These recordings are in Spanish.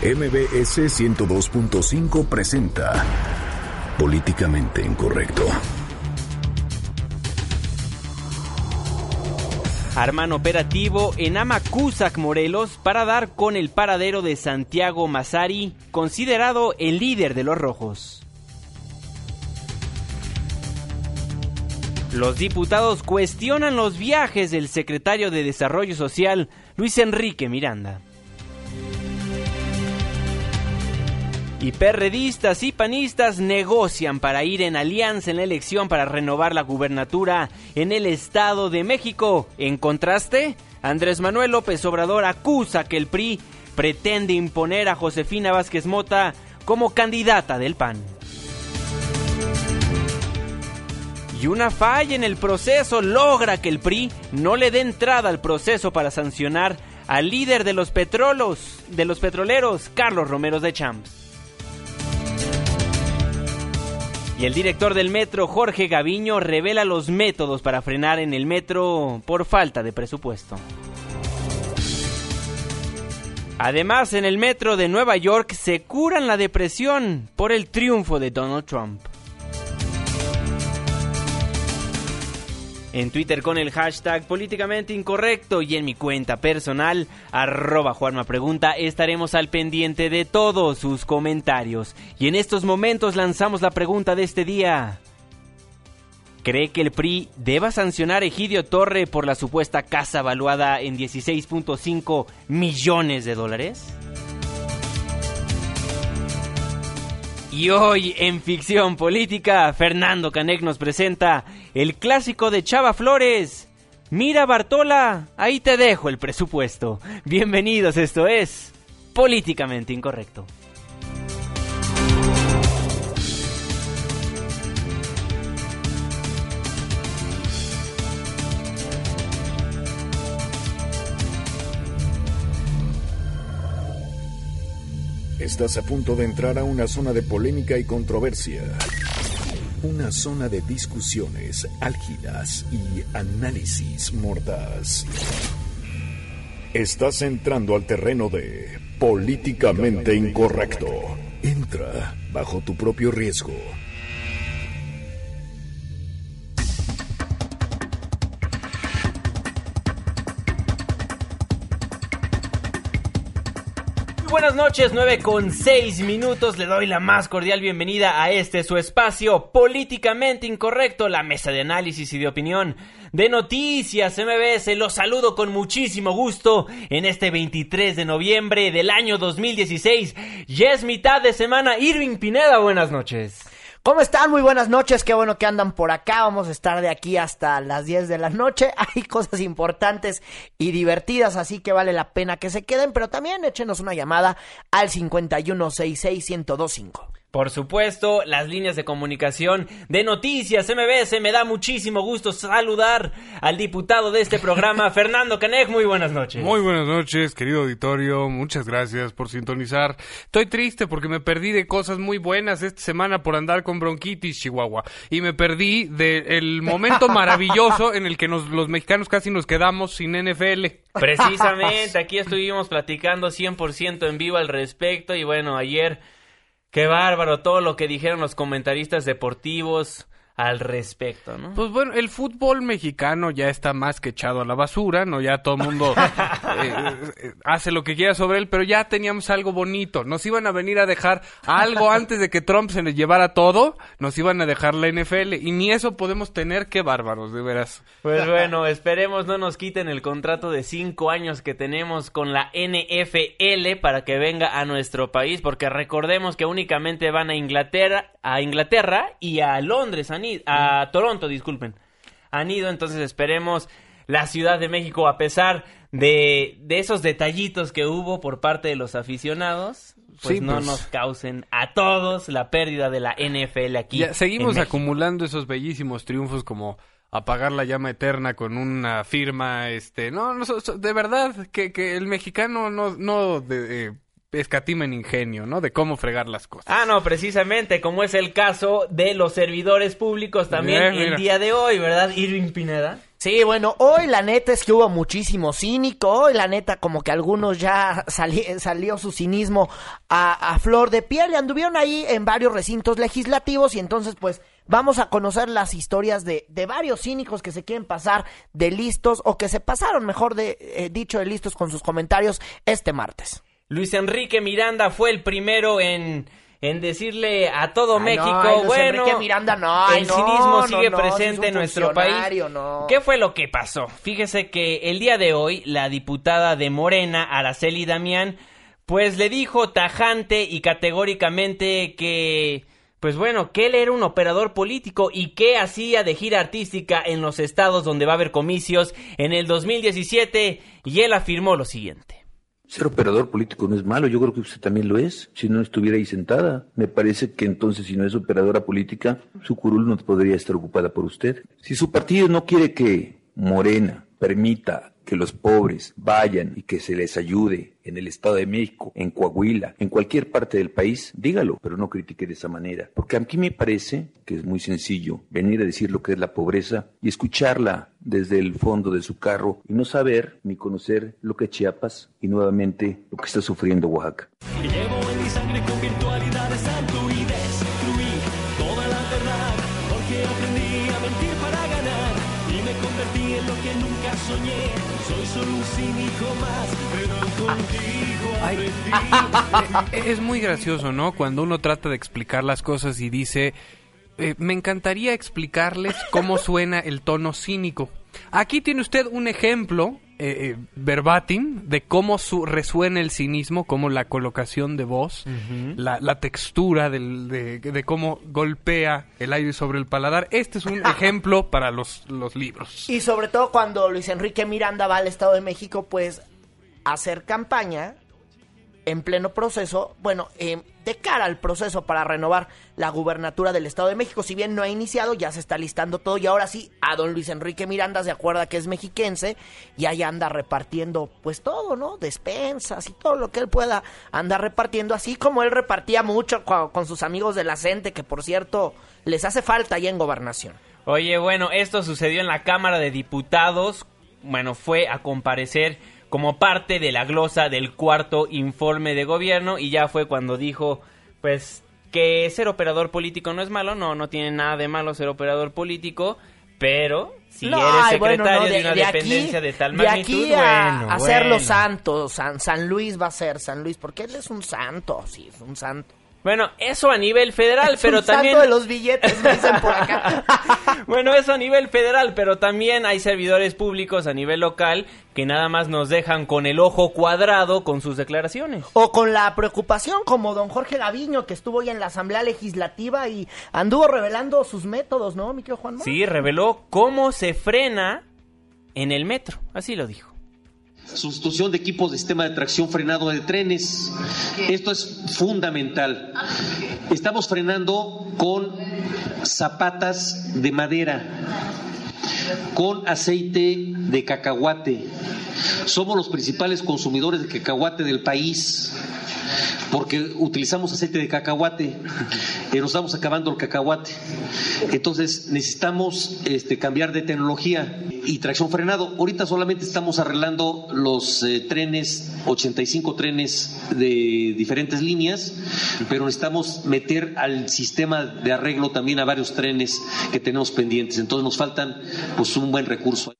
MBS 102.5 presenta Políticamente Incorrecto. Arman operativo en Amacuzac, Morelos, para dar con el paradero de Santiago Mazari, considerado el líder de los rojos. Los diputados cuestionan los viajes del secretario de Desarrollo Social, Luis Enrique Miranda. Y perredistas y panistas negocian para ir en alianza en la elección para renovar la gubernatura en el Estado de México. En contraste, Andrés Manuel López Obrador acusa que el PRI pretende imponer a Josefina Vázquez Mota como candidata del PAN. Y una falla en el proceso logra que el PRI no le dé entrada al proceso para sancionar al líder de los petrolos, de los petroleros, Carlos Romero de Champs. Y el director del metro, Jorge Gaviño, revela los métodos para frenar en el metro por falta de presupuesto. Además, en el metro de Nueva York se curan la depresión por el triunfo de Donald Trump. En Twitter con el hashtag políticamente incorrecto y en mi cuenta personal, arroba Juanma Pregunta, estaremos al pendiente de todos sus comentarios. Y en estos momentos lanzamos la pregunta de este día. ¿Cree que el PRI deba sancionar a Egidio Torre por la supuesta casa valuada en 16.5 millones de dólares? Y hoy en Ficción Política, Fernando Canek nos presenta el clásico de Chava Flores. Mira Bartola, ahí te dejo el presupuesto. Bienvenidos, esto es Políticamente Incorrecto. Estás a punto de entrar a una zona de polémica y controversia. Una zona de discusiones álgidas y análisis mordaz. Estás entrando al terreno de políticamente incorrecto. Entra bajo tu propio riesgo. Buenas noches, 9 con 6 minutos. Le doy la más cordial bienvenida a este su espacio políticamente incorrecto, la mesa de análisis y de opinión de Noticias MBS. Los saludo con muchísimo gusto en este 23 de noviembre del año 2016. Ya es mitad de semana. Irving Pineda, buenas noches. ¿Cómo están? Muy buenas noches, qué bueno que andan por acá. Vamos a estar de aquí hasta las 10 de la noche. Hay cosas importantes y divertidas, así que vale la pena que se queden, pero también échenos una llamada al 5166125. Por supuesto, las líneas de comunicación de Noticias MBS. Me da muchísimo gusto saludar al diputado de este programa, Fernando Canej. Muy buenas noches. Muy buenas noches, querido auditorio. Muchas gracias por sintonizar. Estoy triste porque me perdí de cosas muy buenas esta semana por andar con bronquitis, Chihuahua. Y me perdí del momento maravilloso en el que nos, los mexicanos casi nos quedamos sin NFL. Precisamente, aquí estuvimos platicando 100% en vivo al respecto. Y bueno, ayer Qué bárbaro todo lo que dijeron los comentaristas deportivos al respecto, ¿no? Pues bueno, el fútbol mexicano ya está más que echado a la basura, ¿no? Ya todo el mundo eh, eh, hace lo que quiera sobre él, pero ya teníamos algo bonito. Nos iban a venir a dejar algo antes de que Trump se les llevara todo, nos iban a dejar la NFL y ni eso podemos tener, qué bárbaros, de veras. Pues bueno, esperemos no nos quiten el contrato de cinco años que tenemos con la NFL para que venga a nuestro país, porque recordemos que únicamente van a Inglaterra, a Inglaterra y a Londres, a a Toronto, disculpen. Han ido, entonces esperemos la Ciudad de México, a pesar de, de esos detallitos que hubo por parte de los aficionados, pues no pues. nos causen a todos la pérdida de la NFL aquí. seguimos acumulando esos bellísimos triunfos como apagar la llama eterna con una firma, este, no, no de verdad que, que el mexicano no, no de, escatimen ingenio, ¿no? De cómo fregar las cosas. Ah, no, precisamente, como es el caso de los servidores públicos también el día de hoy, ¿verdad, Irving Pineda? Sí, bueno, hoy la neta es que hubo muchísimo cínico, hoy la neta como que algunos ya salió su cinismo a, a flor de piel y anduvieron ahí en varios recintos legislativos y entonces pues vamos a conocer las historias de, de varios cínicos que se quieren pasar de listos o que se pasaron, mejor de, eh, dicho, de listos con sus comentarios este martes. Luis Enrique Miranda fue el primero en en decirle a todo Ay, México, no, bueno, Enrique Miranda, no, ay, el cinismo no, sigue presente en nuestro país. ¿Qué fue lo que pasó? Fíjese que el día de hoy la diputada de Morena, Araceli Damián, pues le dijo tajante y categóricamente que pues bueno, que él era un operador político y que hacía de gira artística en los estados donde va a haber comicios en el 2017 y él afirmó lo siguiente. Ser operador político no es malo, yo creo que usted también lo es, si no estuviera ahí sentada. Me parece que entonces si no es operadora política, su curul no podría estar ocupada por usted. Si su partido no quiere que Morena permita que los pobres vayan y que se les ayude en el Estado de México, en Coahuila, en cualquier parte del país, dígalo, pero no critique de esa manera. Porque aquí me parece que es muy sencillo venir a decir lo que es la pobreza y escucharla desde el fondo de su carro y no saber ni conocer lo que es Chiapas y nuevamente lo que está sufriendo Oaxaca. Llevo en mi sangre con virtualidades santo Ay, es muy gracioso, ¿no? Cuando uno trata de explicar las cosas y dice, eh, me encantaría explicarles cómo suena el tono cínico. Aquí tiene usted un ejemplo eh, eh, verbatim de cómo su- resuena el cinismo, como la colocación de voz, la, la textura del- de, de cómo golpea el aire sobre el paladar. Este es un ejemplo para los, los libros. Y sobre todo cuando Luis Enrique Miranda va al Estado de México, pues, hacer campaña en pleno proceso, bueno, eh, de cara al proceso para renovar la gubernatura del Estado de México. Si bien no ha iniciado, ya se está listando todo y ahora sí, a don Luis Enrique Miranda se acuerda que es mexiquense y ahí anda repartiendo pues todo, ¿no? Despensas y todo lo que él pueda andar repartiendo, así como él repartía mucho co- con sus amigos de la CENTE, que por cierto les hace falta ahí en gobernación. Oye, bueno, esto sucedió en la Cámara de Diputados. Bueno, fue a comparecer como parte de la glosa del cuarto informe de gobierno y ya fue cuando dijo, pues, que ser operador político no es malo, no, no tiene nada de malo ser operador político, pero si No, eres bueno, secretario no, de, una de aquí- dependencia de tal de magnitud, aquí a bueno, hacerlo bueno. santo, San, San Luis va a ser San Luis, porque él es un santo, sí, es un santo. Bueno, eso a nivel federal, Es pero un también santo de los billetes, me dicen por acá. Bueno, eso a nivel federal, pero también hay servidores públicos a nivel local que nada más nos dejan con el ojo cuadrado con sus declaraciones. O con la preocupación, como don Jorge Gaviño, que estuvo hoy en la Asamblea Legislativa y anduvo revelando sus métodos, ¿no, mi querido Juan? Sí, reveló cómo se frena en el metro, así lo dijo. Sustitución de equipos de sistema de tracción frenado de trenes. Esto es fundamental. Estamos frenando con zapatas de madera, con aceite de cacahuate. Somos los principales consumidores de cacahuate del país porque utilizamos aceite de cacahuate y nos estamos acabando el cacahuate. Entonces necesitamos este, cambiar de tecnología y tracción frenado. Ahorita solamente estamos arreglando los eh, trenes, 85 trenes de diferentes líneas, pero necesitamos meter al sistema de arreglo también a varios trenes que tenemos pendientes. Entonces nos faltan pues un buen recurso.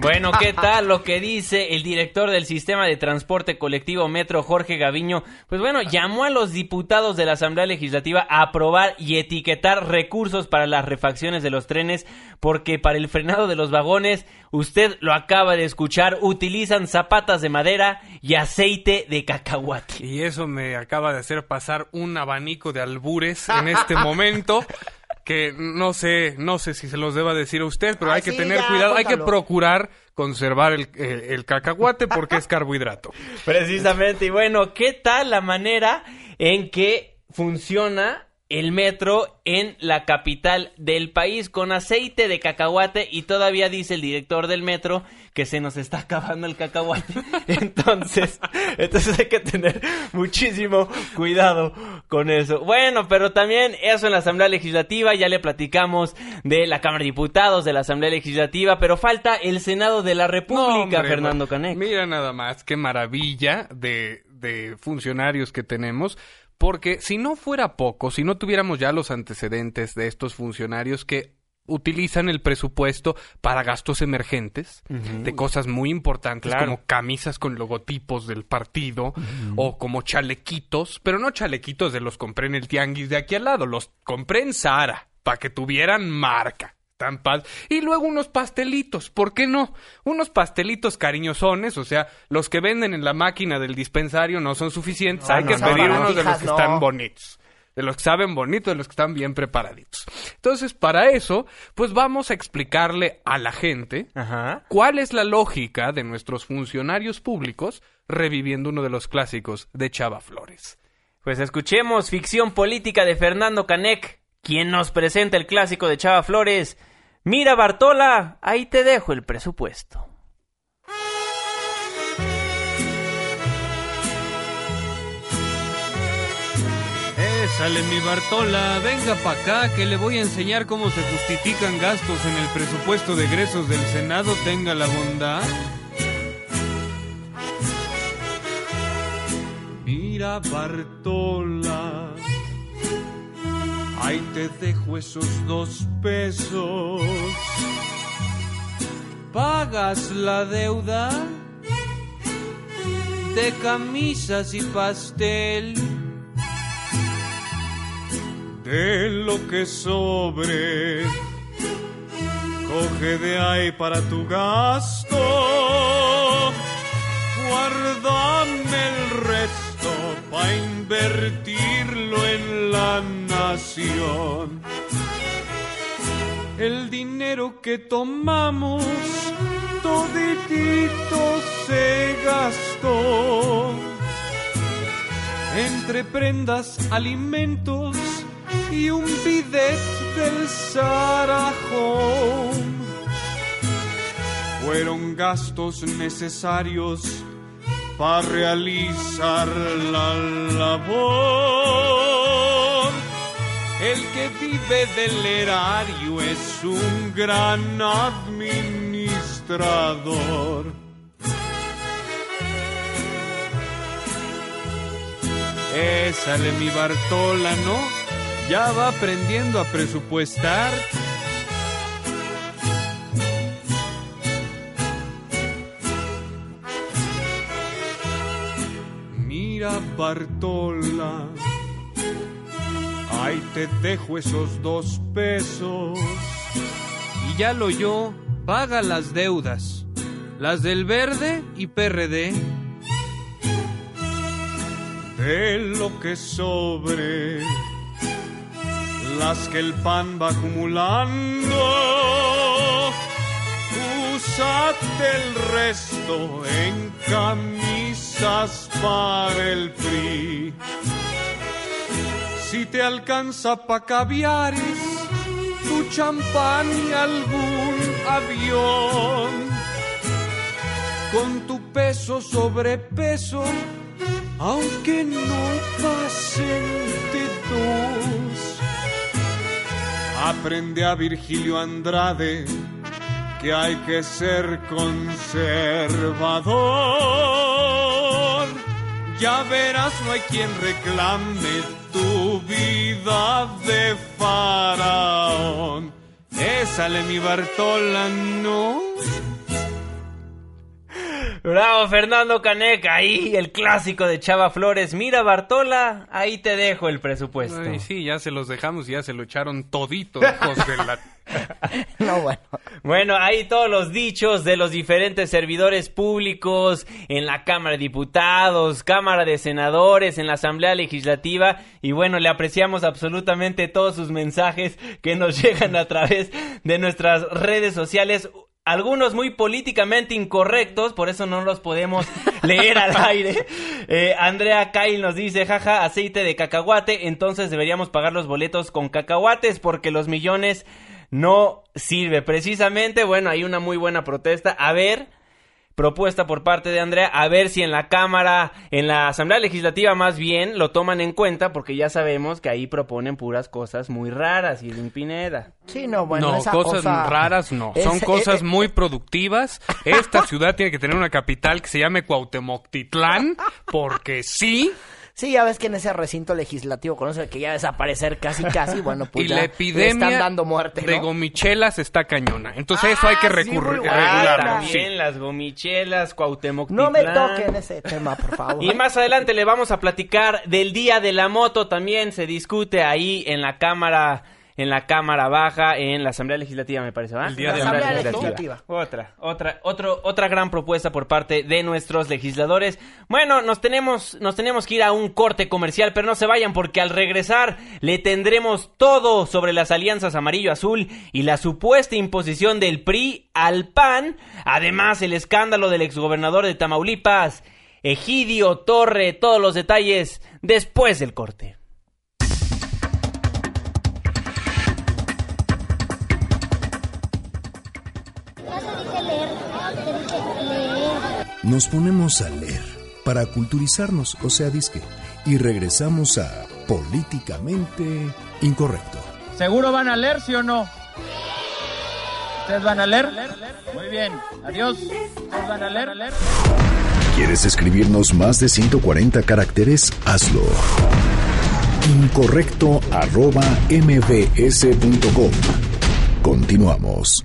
Bueno, ¿qué tal lo que dice el director del sistema de transporte colectivo Metro, Jorge Gaviño? Pues bueno, llamó a los diputados de la Asamblea Legislativa a aprobar y etiquetar recursos para las refacciones de los trenes, porque para el frenado de los vagones, usted lo acaba de escuchar, utilizan zapatas de madera y aceite de cacahuate. Y eso me acaba de hacer pasar un abanico de albures en este momento. Que no sé, no sé si se los deba decir a usted, pero Ay, hay que sí, tener ya, cuidado, hay que procurar conservar el, eh, el cacahuate porque es carbohidrato. Precisamente, y bueno, ¿qué tal la manera en que funciona el metro en la capital del país con aceite de cacahuate y todavía dice el director del metro que se nos está acabando el cacahuate. Entonces, entonces hay que tener muchísimo cuidado con eso. Bueno, pero también eso en la Asamblea Legislativa, ya le platicamos de la Cámara de Diputados, de la Asamblea Legislativa, pero falta el Senado de la República, No, hombre, Fernando. Canek. Mira nada más, qué maravilla de, de funcionarios que tenemos. Porque si no fuera poco, si no tuviéramos ya los antecedentes de estos funcionarios que utilizan el presupuesto para gastos emergentes de cosas muy importantes Claro. como camisas con logotipos del partido o como chalequitos, pero no chalequitos de los compré en el tianguis de aquí al lado, los compré en Sara para que tuvieran marca. Tan paz. Y luego unos pastelitos, ¿por qué no? Unos pastelitos cariñosones, o sea, los que venden en la máquina del dispensario no son suficientes, No, hay no, que no, pedir unos de los que no. están bonitos. De los que saben bonito, de los que están bien preparaditos. Entonces, para eso, pues vamos a explicarle a la gente Ajá. cuál es la lógica de nuestros funcionarios públicos reviviendo uno de los clásicos de Chava Flores. Pues escuchemos ficción política de Fernando Canek, quien nos presenta el clásico de Chava Flores. Mira, Bartola, ahí te dejo el presupuesto. Sale mi Bartola, venga pa' acá que le voy a enseñar cómo se justifican gastos en el presupuesto de egresos del Senado, tenga la bondad. Mira Bartola, ahí te dejo esos dos pesos. ¿Pagas la deuda? De camisas y pastel de lo que sobre. Coge de ahí para tu gasto. Guárdame el resto para invertirlo en la nación. El dinero que tomamos toditito se gastó entre prendas, alimentos y un bidet del Home. Fueron gastos necesarios para realizar la labor. El que vive del erario es un gran administrador. Ésale mi Bartola, ¿no? Ya va aprendiendo a presupuestar. Bartola, ahí te dejo esos dos pesos. Y ya lo yo, paga las deudas, las del verde y PRD de lo que sobre, las que el pan va acumulando, usate el resto en para el PRI. Si te alcanza pa' caviares, tu champán y algún avión, con tu peso sobre peso, aunque no pasen de dos. Aprende a Virgilio Andrade que hay que ser conservador. Ya verás, no hay quien reclame tu vida de faraón. Ésale mi Bartola, ¿no? Bravo, Fernando Canek, ahí el clásico de Chava Flores. Mira, Bartola, ahí te dejo el presupuesto. Ay, sí, ya se los dejamos y ya se lo echaron todito, hijos de la... No, bueno. Bueno, ahí todos los dichos de los diferentes servidores públicos en la Cámara de Diputados, Cámara de Senadores, en la Asamblea Legislativa. Y bueno, le apreciamos absolutamente todos sus mensajes que nos llegan a través de nuestras redes sociales. Algunos muy políticamente incorrectos, por eso no los podemos leer al aire. Eh, Andrea Kyle nos dice, jaja, aceite de cacahuate, entonces deberíamos pagar los boletos con cacahuates porque los millones no sirve. Precisamente, bueno, hay una muy buena protesta. A ver, propuesta por parte de Andrea, a ver si en la Cámara, en la Asamblea Legislativa más bien, lo toman en cuenta, porque ya sabemos que ahí proponen puras cosas muy raras, y Pineda. Sí, no, bueno, no, esa cosas cosa- raras no. es- Son eh, cosas eh, muy productivas. Esta ciudad tiene que tener una capital que se llame Cuauhtemoctitlán, porque sí. Sí, ya ves que en ese recinto legislativo conoce que ya desaparecer casi casi, bueno, pues y ya la le epidemia están dando muerte, de ¿no? gomichelas está cañona. Entonces eso hay que Ah, sí, recurrir. Ah, regularlo, también sí. las gomichelas, Cuauhtémoc No me toquen ese tema, por favor. Y más adelante le vamos a platicar del Día de la Moto. También se discute ahí en la Cámara, en la Cámara Baja, en la Asamblea Legislativa, me parece, ¿va? El Día de la Asamblea Moto. Legislativa. Otra, otra, otro, otra gran propuesta por parte de nuestros legisladores. Bueno, nos tenemos, nos tenemos que ir a un corte comercial, pero no se vayan porque al regresar le tendremos todo sobre las alianzas amarillo-azul y la supuesta imposición del PRI al PAN. Además, el escándalo del exgobernador de Tamaulipas, Egidio Torre, todos los detalles después del corte. Nos ponemos a leer para culturizarnos, o sea, disque, y regresamos a Políticamente Incorrecto. ¿Seguro van a leer, sí o no? ¿Ustedes van a leer? Muy bien. Adiós. ¿Ustedes van a leer? ¿Quieres escribirnos más de 140 caracteres? Hazlo. Incorrecto arroba mbs.com. Continuamos.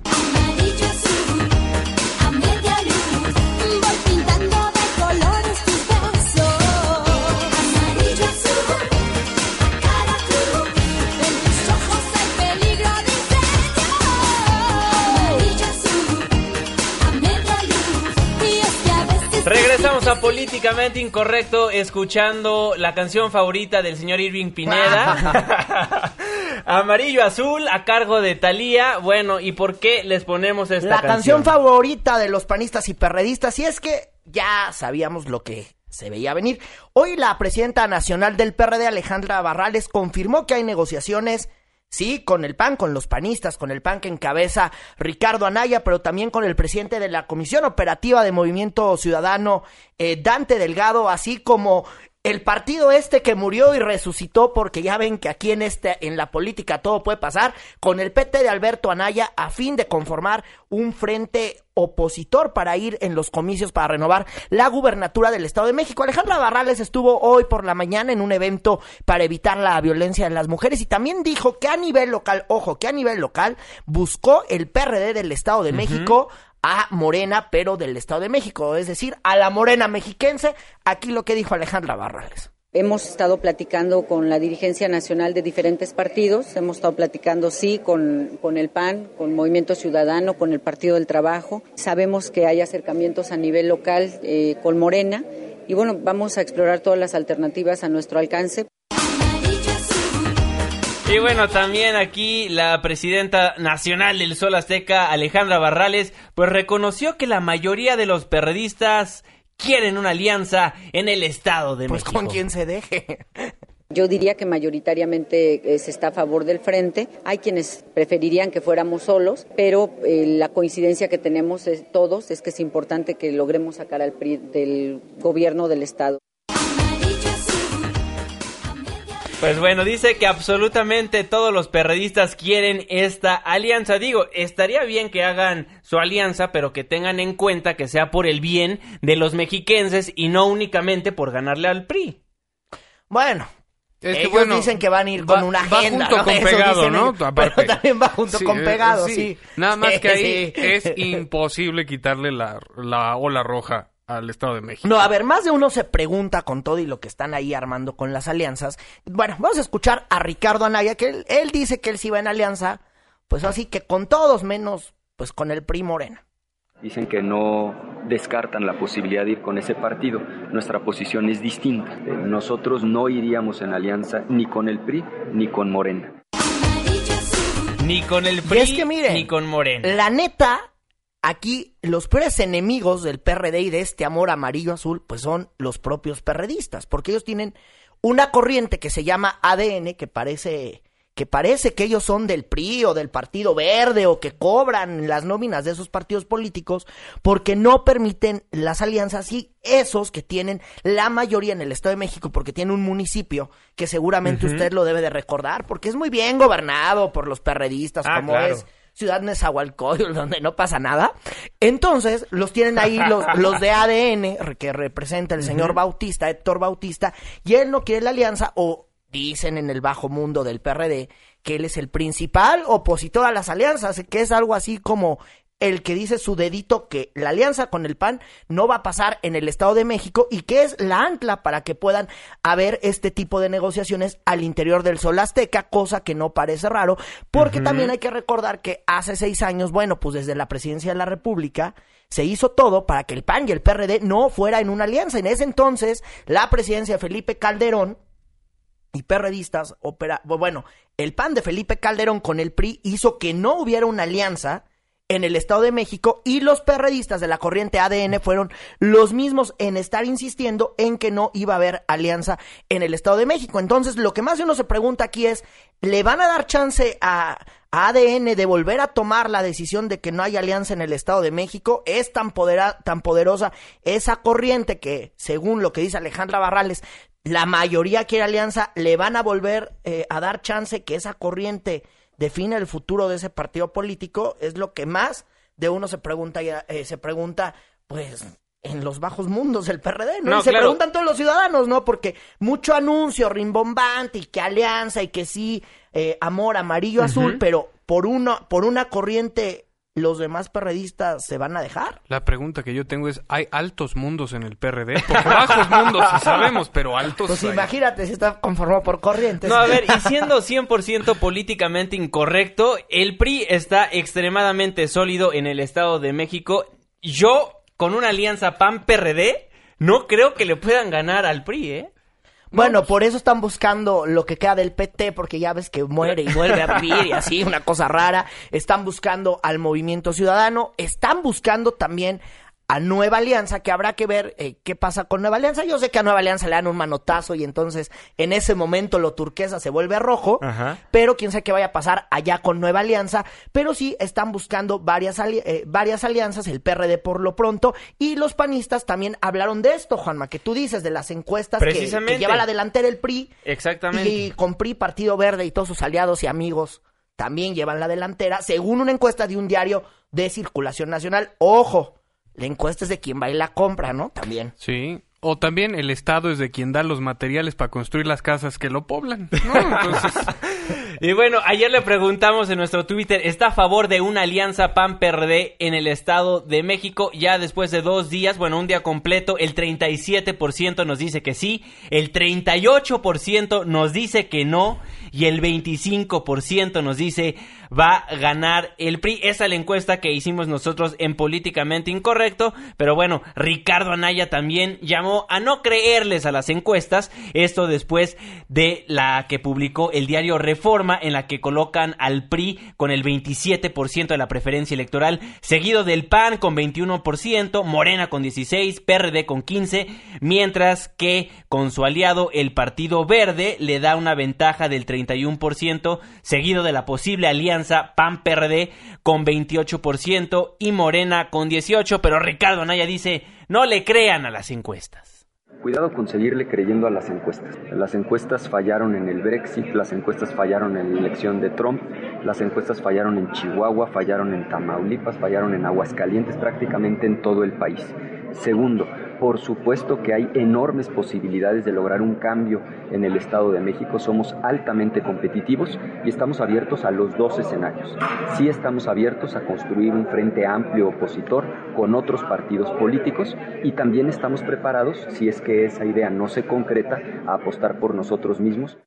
Regresamos a Políticamente Incorrecto escuchando la canción favorita del señor Irving Pineda. Amarillo Azul a cargo de Thalía. Bueno, ¿y por qué les ponemos esta la canción? canción favorita de los panistas y perredistas, y es que ya sabíamos lo que se veía venir. Hoy la presidenta nacional del PRD, Alejandra Barrales, confirmó que hay negociaciones, sí, con el PAN, con los panistas, con el PAN que encabeza Ricardo Anaya, pero también con el presidente de la Comisión Operativa de Movimiento Ciudadano, eh, Dante Delgado, así como el partido este que murió y resucitó porque ya ven que aquí en este en la política todo puede pasar con el PT de Alberto Anaya a fin de conformar un frente opositor para ir en los comicios para renovar la gubernatura del Estado de México. Alejandra Barrales estuvo hoy por la mañana en un evento para evitar la violencia en las mujeres y también dijo que a nivel local, ojo, que a nivel local buscó el PRD del Estado de México a Morena, pero del Estado de México, es decir, a la Morena mexiquense. Aquí lo que dijo Alejandra Barrales. Hemos estado platicando con la dirigencia nacional de diferentes partidos, hemos estado platicando, sí, con, con el PAN, con Movimiento Ciudadano, con el Partido del Trabajo. Sabemos que hay acercamientos a nivel local eh, con Morena y bueno, vamos a explorar todas las alternativas a nuestro alcance. Y bueno, también aquí la presidenta nacional del Sol Azteca, Alejandra Barrales, pues reconoció que la mayoría de los perredistas quieren una alianza en el Estado de Pues México. con quien se deje. Yo diría que mayoritariamente eh, se está a favor del frente. Hay quienes preferirían que fuéramos solos, pero eh, la coincidencia que tenemos es- todos es que es importante que logremos sacar al PRI del gobierno del Estado. Pues bueno, dice que absolutamente todos los perredistas quieren esta alianza. Digo, estaría bien que hagan su alianza, pero que tengan en cuenta que sea por el bien de los mexiquenses y no únicamente por ganarle al PRI. Bueno. Es que, Ellos bueno, dicen que van a ir va- con una va agenda. junto ¿no? con Eso pegado, ¿no? Pero también va junto Sí, con eh, pegado, sí. Nada más Sí, que ahí sí. es imposible quitarle la, la ola roja al Estado de México. No, a ver, más de uno se pregunta con todo y lo que están ahí armando con las alianzas. Bueno, vamos a escuchar a Ricardo Anaya, que él, él dice que él sí va en alianza, pues así que con todos menos, pues con el PRI Morena. Dicen que no descartan la posibilidad de ir con ese partido. Nuestra posición es distinta. Nosotros no iríamos en alianza ni con el PRI ni con Morena. Ni con el Y PRI es que miren, ni con Morena. La neta, aquí los peores enemigos del PRD y de este amor amarillo-azul, pues son los propios perredistas, porque ellos tienen una corriente que se llama ADN, que parece que parece que ellos son del PRI o del Partido Verde o que cobran las nóminas de esos partidos políticos porque no permiten las alianzas y esos que tienen la mayoría en el Estado de México porque tiene un municipio que seguramente usted lo debe de recordar porque es muy bien gobernado por los perredistas Ah, como claro. es Ciudad Nezahualcóyotl, donde no pasa nada. Entonces, los tienen ahí los, los de ADN, que representa el señor Bautista, Héctor Bautista, y él no quiere la alianza, o dicen en el bajo mundo del PRD que él es el principal opositor a las alianzas, que es algo así como el que dice su dedito que la alianza con el PAN no va a pasar en el Estado de México y que es la ancla para que puedan haber este tipo de negociaciones al interior del Sol Azteca, cosa que no parece raro, porque también hay que recordar que hace seis años, bueno, pues desde la presidencia de la República, se hizo todo para que el PAN y el PRD no fuera en una alianza. En ese entonces, la presidencia de Felipe Calderón y perredistas opera, bu- bueno, el PAN de Felipe Calderón con el PRI hizo que no hubiera una alianza en el Estado de México y los perredistas de la corriente ADN fueron los mismos en estar insistiendo en que no iba a haber alianza en el Estado de México. Entonces, lo que más uno se pregunta aquí es, ¿le van a dar chance a, ADN de volver a tomar la decisión de que no hay alianza en el Estado de México? Es tan, podera- tan poderosa esa corriente que, según lo que dice Alejandra Barrales, la mayoría quiere alianza, le van a volver eh, a dar chance que esa corriente define el futuro de ese partido político, es lo que más de uno se pregunta, eh, se pregunta, pues, en los bajos mundos del PRD, ¿no? No, Y se claro. preguntan todos los ciudadanos, ¿no? Porque mucho anuncio rimbombante y que alianza y que sí, eh, amor amarillo azul, Ujú. pero por uno, por una corriente, los demás perredistas se van a dejar. La pregunta que yo tengo es, ¿hay altos mundos en el PRD? Porque bajos mundos sí sabemos, pero altos Pues hay. imagínate si está conformado por corrientes. No, a ver, y siendo 100% políticamente incorrecto, el PRI está extremadamente sólido en el Estado de México. Yo, con una alianza PAN-PRD, no creo que le puedan ganar al PRI, ¿eh? Bueno, por eso están buscando lo que queda del PT, porque ya ves que muere y vuelve a vivir y así, una cosa rara. Están buscando al movimiento ciudadano, están buscando también a Nueva Alianza, que habrá que ver eh, qué pasa con Nueva Alianza. Yo sé que a Nueva Alianza le dan un manotazo y entonces en ese momento lo turquesa se vuelve rojo, Ajá. pero quién sabe qué vaya a pasar allá con Nueva Alianza. Pero sí están buscando varias, ali- eh, varias alianzas, el PRD por lo pronto, y los panistas también hablaron de esto, Juanma, que tú dices de las encuestas que- lleva la delantera el PRI. Exactamente. Y con PRI, Partido Verde y todos sus aliados y amigos también llevan la delantera, según una encuesta de un diario de circulación nacional. Ojo, la encuesta es de quien va y la compra, ¿no? También. Sí. O también el Estado es de quien da los materiales para construir las casas que lo poblan. ¿no? Entonces, Y bueno, ayer le preguntamos en nuestro Twitter, ¿está a favor de una alianza PAN-PRD en el Estado de México? Ya después de dos días, bueno, un día completo, el 37% nos dice que sí, el 38% nos dice que no y el 25% nos dice va a ganar el PRI. Esa es la encuesta que hicimos nosotros en Políticamente Incorrecto, pero bueno, Ricardo Anaya también llamó a no creerles a las encuestas, esto después de la que publicó el diario Reforma, en la que colocan al PRI con el 27% de la preferencia electoral, seguido del PAN con 21%, Morena con 16%, PRD con 15%, mientras que con su aliado el Partido Verde le da una ventaja del 31%, seguido de la posible alianza PAN-PRD con 28% y Morena con 18%, pero Ricardo Anaya dice, no le crean a las encuestas. Cuidado con seguirle creyendo a las encuestas. Las encuestas fallaron en el Brexit, las encuestas fallaron en la elección de Trump, las encuestas fallaron en Chihuahua, fallaron en Tamaulipas, fallaron en Aguascalientes, prácticamente en todo el país. Segundo, por supuesto que hay enormes posibilidades de lograr un cambio en el Estado de México. Somos altamente competitivos y estamos abiertos a los dos escenarios. Sí estamos abiertos a construir un frente amplio opositor con otros partidos políticos y también estamos preparados, si es que esa idea no se concreta, a apostar por nosotros mismos.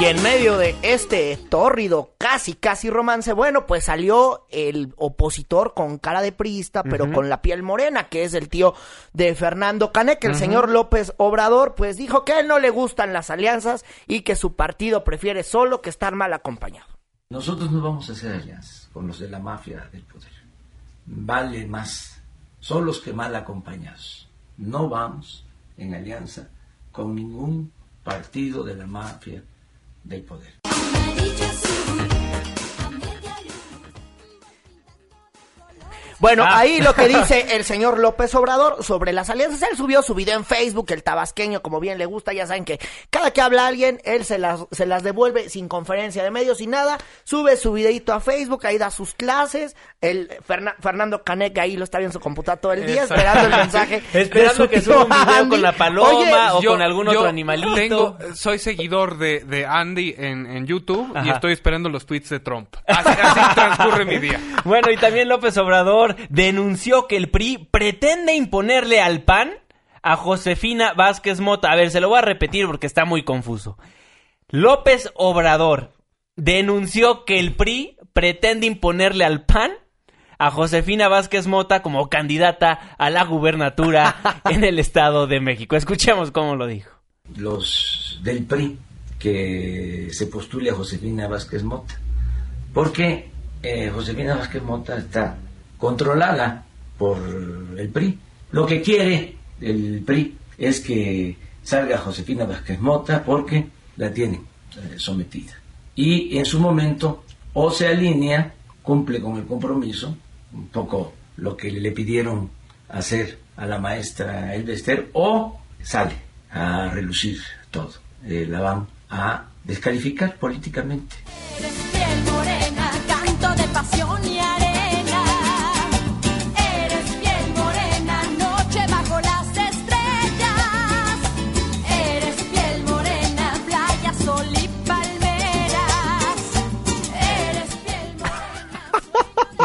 Y en medio de este tórrido, casi, casi romance, bueno, pues salió el opositor con cara de priista, pero con la piel morena, que es el tío de Fernando Canek, el señor López Obrador, pues dijo que a él no le gustan las alianzas y que su partido prefiere solo que estar mal acompañado. Nosotros no vamos a hacer alianzas con los de la mafia del poder. Vale más solos que mal acompañados. No vamos en alianza con ningún partido de la mafia del poder. Bueno, Ah. ahí lo que dice el señor López Obrador sobre las alianzas. Él subió su video en Facebook, el tabasqueño, como bien le gusta. Ya saben que cada que habla alguien, él se las, se las devuelve sin conferencia de medios, sin nada. Sube su videito a Facebook, ahí da sus clases. El Ferna- Fernando Canek ahí lo está viendo en su computadora todo el día, Exacto. esperando el mensaje. Esperando que suba un video Andy. con la paloma Oye, o Yo- con algún yo otro animalito. tengo- soy seguidor de, de Andy en, en YouTube y estoy esperando los tweets de Trump. Así, así transcurre mi día. Bueno, y también López Obrador denunció que el PRI pretende imponerle al PAN a Josefina Vázquez Mota. A ver, se lo voy a repetir porque está muy confuso. López Obrador denunció que el PRI pretende imponerle al PAN a Josefina Vázquez Mota como candidata a la gubernatura en el Estado de México. Escuchemos cómo lo dijo. Los del PRI que se postule a Josefina Vázquez Mota. Porque eh, Josefina Vázquez Mota está controlada por el PRI. Lo que quiere el PRI es que salga Josefina Vázquez Mota porque la tienen eh, sometida. Y en su momento o se alinea, cumple con el compromiso, un poco lo que le pidieron hacer a la maestra Elvester, o sale a relucir todo. Eh, la van a descalificar políticamente. piel morena, canto de pasión y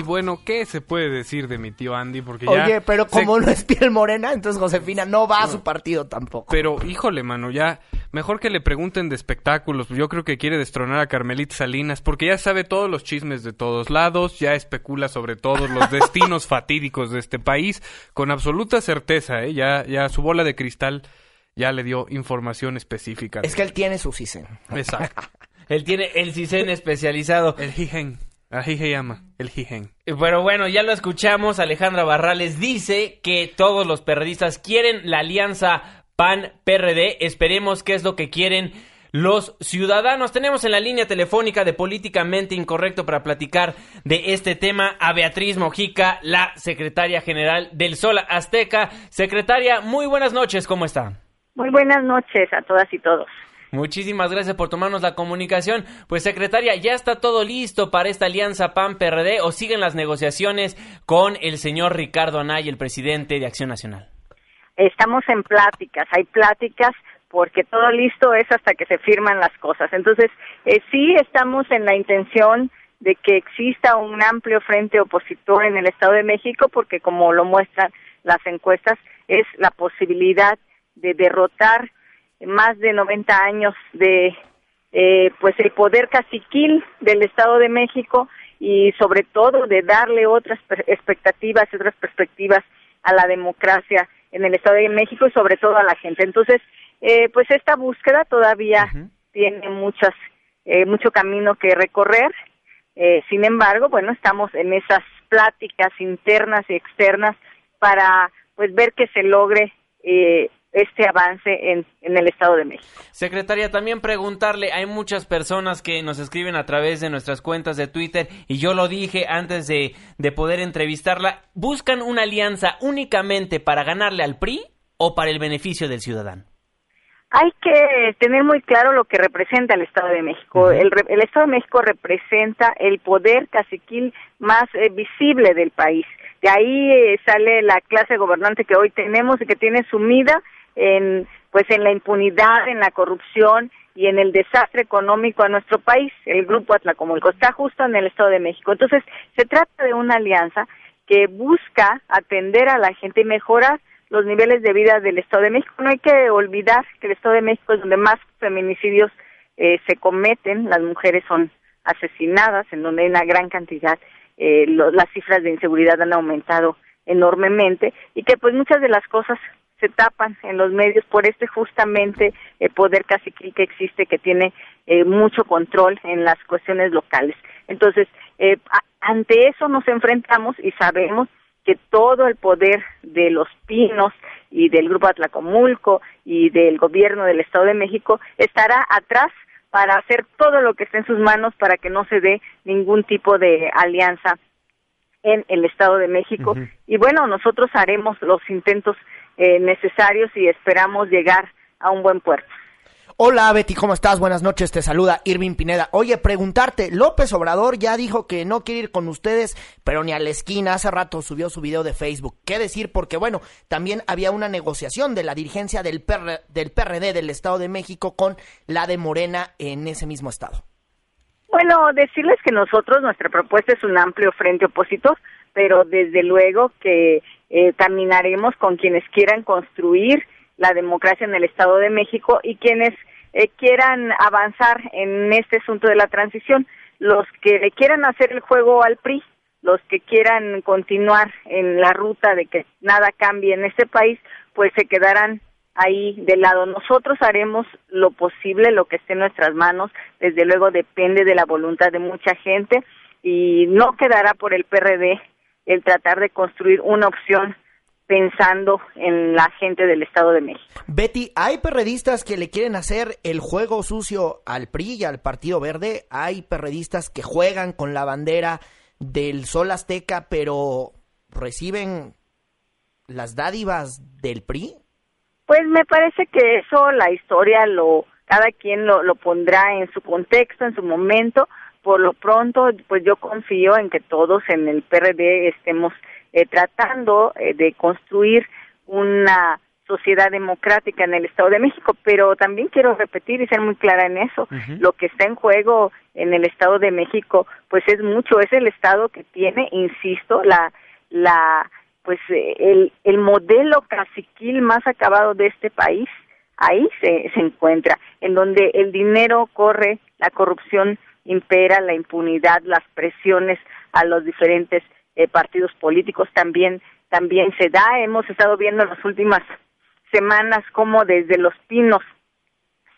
bueno, ¿qué se puede decir de mi tío Andy? Porque ya Oye, pero se- como no es piel morena, entonces Josefina no va a su partido tampoco. Pero, híjole, mano, ya mejor que le pregunten de espectáculos. Yo creo que quiere destronar a Carmelita Salinas porque ya sabe todos los chismes de todos lados, ya especula sobre todos los destinos fatídicos de este país con absoluta certeza, ¿eh? Ya, ya su bola de cristal ya le dio información específica. Es que él tiene su CISEN. Exacto. Él tiene el CISEN especializado. El Jigen. Así se llama, el Jigen. Pero bueno, ya lo escuchamos. Alejandra Barrales dice que todos los perredistas quieren la alianza PAN-PRD. Esperemos qué es lo que quieren los ciudadanos. Tenemos en la línea telefónica de Políticamente Incorrecto para platicar de este tema a Beatriz Mojica, la secretaria general del Sol Azteca. Secretaria, muy buenas noches, ¿cómo está? Muy buenas noches a todas y todos. Muchísimas gracias por tomarnos la comunicación. Pues secretaria, ¿ya está todo listo para esta alianza PAN-PRD o siguen las negociaciones con el señor Ricardo Anay, el presidente de Acción Nacional? Estamos en pláticas, hay pláticas porque todo listo es hasta que se firman las cosas. Entonces, eh, sí estamos en la intención de que exista un amplio frente opositor en el Estado de México porque como lo muestran las encuestas, es la posibilidad de derrotar más de 90 años de eh, pues el poder caciquil del Estado de México y sobre todo de darle otras expectativas y otras perspectivas a la democracia en el Estado de México y sobre todo a la gente. Entonces, eh, pues esta búsqueda todavía tiene muchas eh, mucho camino que recorrer. Eh, sin embargo, bueno, estamos en esas pláticas internas y externas para pues ver que se logre eh, este avance en, en el Estado de México. Secretaria, también preguntarle, hay muchas personas que nos escriben a través de nuestras cuentas de Twitter y yo lo dije antes de, de poder entrevistarla, ¿buscan una alianza únicamente para ganarle al PRI o para el beneficio del ciudadano? Hay que tener muy claro lo que representa el Estado de México. el, Estado de México representa el poder caciquil más eh, visible del país. De ahí eh, sale la clase gobernante que hoy tenemos y que tiene sumida en pues en la impunidad, en la corrupción y en el desastre económico a nuestro país. El grupo Atlacomulco está justo en el Estado de México. Entonces, se trata de una alianza que busca atender a la gente y mejorar los niveles de vida del Estado de México. No hay que olvidar que el Estado de México es donde más feminicidios eh, se cometen, las mujeres son asesinadas, en donde hay una gran cantidad, eh, lo- las cifras de inseguridad han aumentado enormemente y que pues muchas de las cosas se tapan en los medios por este justamente eh, poder caciquil que existe que tiene eh, mucho control en las cuestiones locales. Entonces, eh, ante eso nos enfrentamos y sabemos que todo el poder de los pinos y del Grupo Atlacomulco y del gobierno del Estado de México estará atrás para hacer todo lo que esté en sus manos para que no se dé ningún tipo de alianza en el Estado de México. Y bueno, nosotros haremos los intentos eh, necesarios y esperamos llegar a un buen puerto. Hola Betty, ¿cómo estás? Buenas noches, te saluda Irving Pineda. Oye, preguntarte, López Obrador ya dijo que no quiere ir con ustedes, pero ni a la esquina, hace rato subió su video de Facebook. ¿Qué decir? Porque bueno, también había una negociación de la dirigencia del, PR del PRD del Estado de México con la de Morena en ese mismo estado. Bueno, decirles que nosotros, nuestra propuesta es un amplio frente opositor, pero desde luego que eh, caminaremos con quienes quieran construir la democracia en el Estado de México y quienes eh, quieran avanzar en este asunto de la transición. Los que le quieran hacer el juego al PRI, los que quieran continuar en la ruta de que nada cambie en este país, pues se quedarán ahí de lado. Nosotros haremos lo posible, lo que esté en nuestras manos, desde luego depende de la voluntad de mucha gente y no quedará por el PRD el tratar de construir una opción pensando en la gente del Estado de México. Betty, hay perredistas que le quieren hacer el juego sucio al PRI y al Partido Verde. Hay perredistas que juegan con la bandera del Sol Azteca, pero reciben las dádivas del PRI. Pues me parece que eso la historia lo cada quien lo, lo pondrá en su contexto, en su momento. Por lo pronto, pues yo confío en que todos en el PRD estemos eh, tratando eh, de construir una sociedad democrática en el Estado de México, pero también quiero repetir y ser muy clara en eso. Lo que está en juego en el Estado de México, pues es mucho, es el Estado que tiene, insisto, la la pues eh, el, el modelo caciquil más acabado de este país, ahí se, se encuentra, en donde el dinero corre, la corrupción impera, la impunidad, las presiones a los diferentes eh, partidos políticos también también se da. Hemos estado viendo en las últimas semanas cómo desde los pinos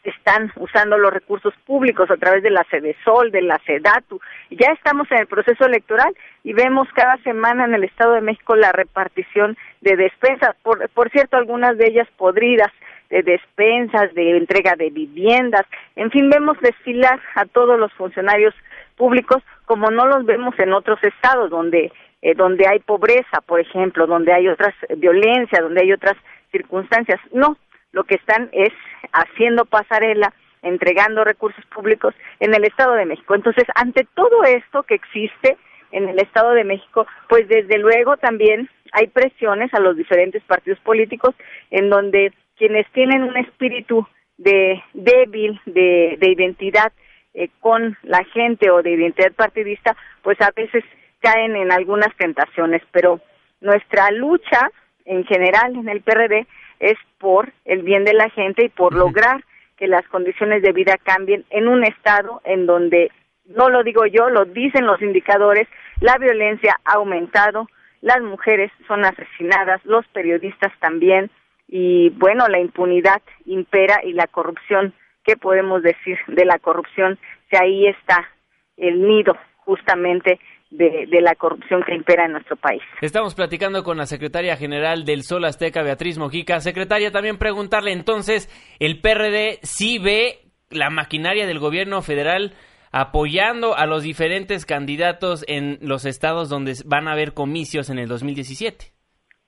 están usando los recursos públicos a través de la Sol, de la SEDATU. Ya estamos en el proceso electoral y vemos cada semana en el Estado de México la repartición de despensas, por, por cierto, algunas de ellas podridas, de despensas, de entrega de viviendas, en fin, vemos desfilar a todos los funcionarios públicos como no los vemos en otros estados donde eh, donde hay pobreza, por ejemplo, donde hay otras eh, violencia, donde hay otras circunstancias. No, lo que están es haciendo pasarela, entregando recursos públicos en el Estado de México. Entonces, ante todo esto que existe en el Estado de México, pues desde luego también hay presiones a los diferentes partidos políticos en donde quienes tienen un espíritu de débil de, de identidad eh, con la gente o de identidad partidista, pues a veces caen en algunas tentaciones, pero nuestra lucha en general en el PRD es por el bien de la gente y por lograr que las condiciones de vida cambien en un estado en donde, no lo digo yo, lo dicen los indicadores, la violencia ha aumentado, las mujeres son asesinadas, los periodistas también, y bueno, la impunidad impera y la corrupción, ¿qué podemos decir de la corrupción? Si ahí está el nido justamente de, de, la corrupción que impera en nuestro país. Estamos platicando con la secretaria general del Sol Azteca, Beatriz Mojica. Secretaria, también preguntarle entonces, ¿el PRD sí ve la maquinaria del gobierno federal apoyando a los diferentes candidatos en los estados donde van a haber comicios en el 2017?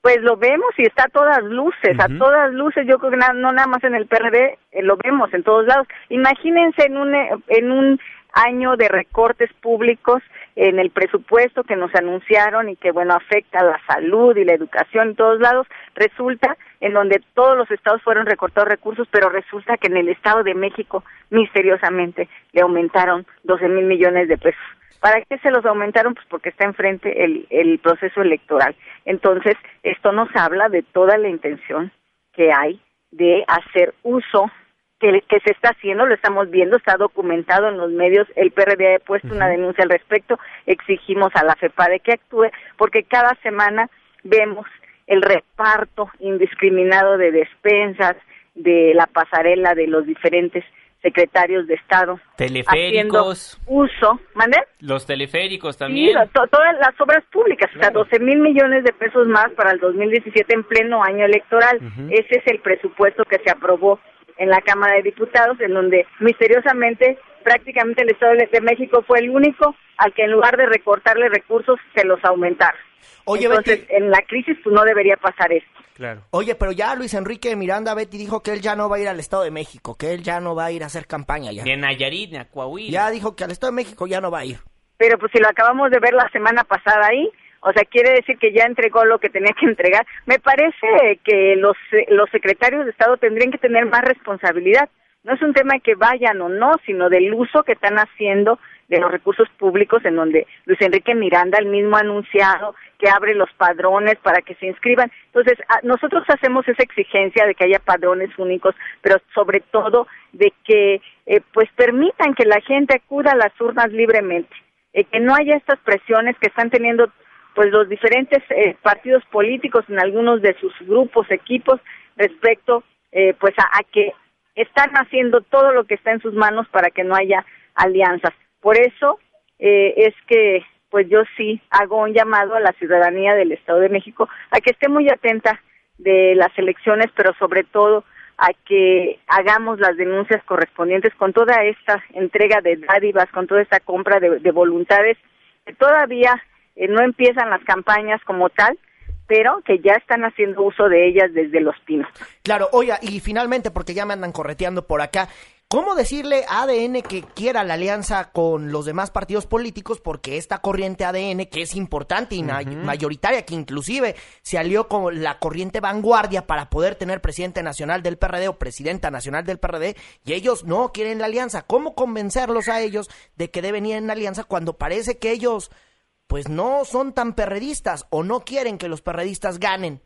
Pues lo vemos y está a todas luces, uh -huh. a todas luces. Yo creo que na no nada más en el PRD, eh, lo vemos en todos lados. Imagínense en un, en un año de recortes públicos en el presupuesto que nos anunciaron y que bueno afecta a la salud y la educación en todos lados resulta en donde todos los estados fueron recortados recursos pero resulta que en el estado de México misteriosamente le aumentaron 12 mil millones de pesos ¿Para qué se los aumentaron? Pues porque está enfrente el, el proceso electoral. Entonces, esto nos habla de toda la intención que hay de hacer uso que, que, se está haciendo, lo estamos viendo, está documentado en los medios, el PRD ha puesto uh -huh. una denuncia al respecto, exigimos a la FEPADE que actúe, porque cada semana vemos el reparto indiscriminado de despensas, de la pasarela de los diferentes secretarios de Estado. Teleféricos. Haciendo uso, ¿mande? Los teleféricos también. to- todas las obras públicas, o sea, 12 mil millones de pesos más para el 2017 en pleno año electoral. Ese es el presupuesto que se aprobó en la Cámara de Diputados, en donde misteriosamente prácticamente el Estado de de México fue el único al que en lugar de recortarle recursos se los aumentara. Oye, Entonces, en la crisis pues no debería pasar esto. Claro. Oye, pero ya Luis Enrique Miranda Betty dijo que él ya no va a ir al Estado de México, que él ya no va a ir a hacer campaña ya. Ni en Nayarit, ni a Coahuila. Ya dijo que al Estado de México ya no va a ir. pero pues si lo acabamos de ver la semana pasada ahí, o sea, quiere decir que ya entregó lo que tenía que entregar. Me parece que los, los secretarios de Estado tendrían que tener más responsabilidad. No es un tema de que vayan o no, sino del uso que están haciendo de los recursos públicos en donde Luis Enrique Miranda el mismo anunciado que abre los padrones para que se inscriban. Entonces, a- nosotros hacemos esa exigencia de que haya padrones únicos, pero sobre todo de que eh, pues permitan que la gente acuda a las urnas libremente, eh, que no haya estas presiones que están teniendo pues los diferentes eh, partidos políticos en algunos de sus grupos, equipos respecto eh, pues a, que están haciendo todo lo que está en sus manos para que no haya alianzas. Por eso eh, es que pues yo sí hago un llamado a la ciudadanía del Estado de México a que esté muy atenta de las elecciones, pero sobre todo a que hagamos las denuncias correspondientes con toda esta entrega de dádivas, con toda esta compra de, de voluntades, que todavía eh, no empiezan las campañas como tal, pero que ya están haciendo uso de ellas desde los pinos. Claro, oiga, y finalmente, porque ya me andan correteando por acá, ¿cómo decirle a ADN que quiera la alianza con los demás partidos políticos? Porque esta corriente ADN, que es importante y ma- mayoritaria, que inclusive se alió con la corriente vanguardia para poder tener presidente nacional del PRD o presidenta nacional del PRD, y ellos no quieren la alianza. ¿Cómo convencerlos a ellos de que deben ir en la alianza cuando parece que ellos, pues no son tan perredistas o no quieren que los perredistas ganen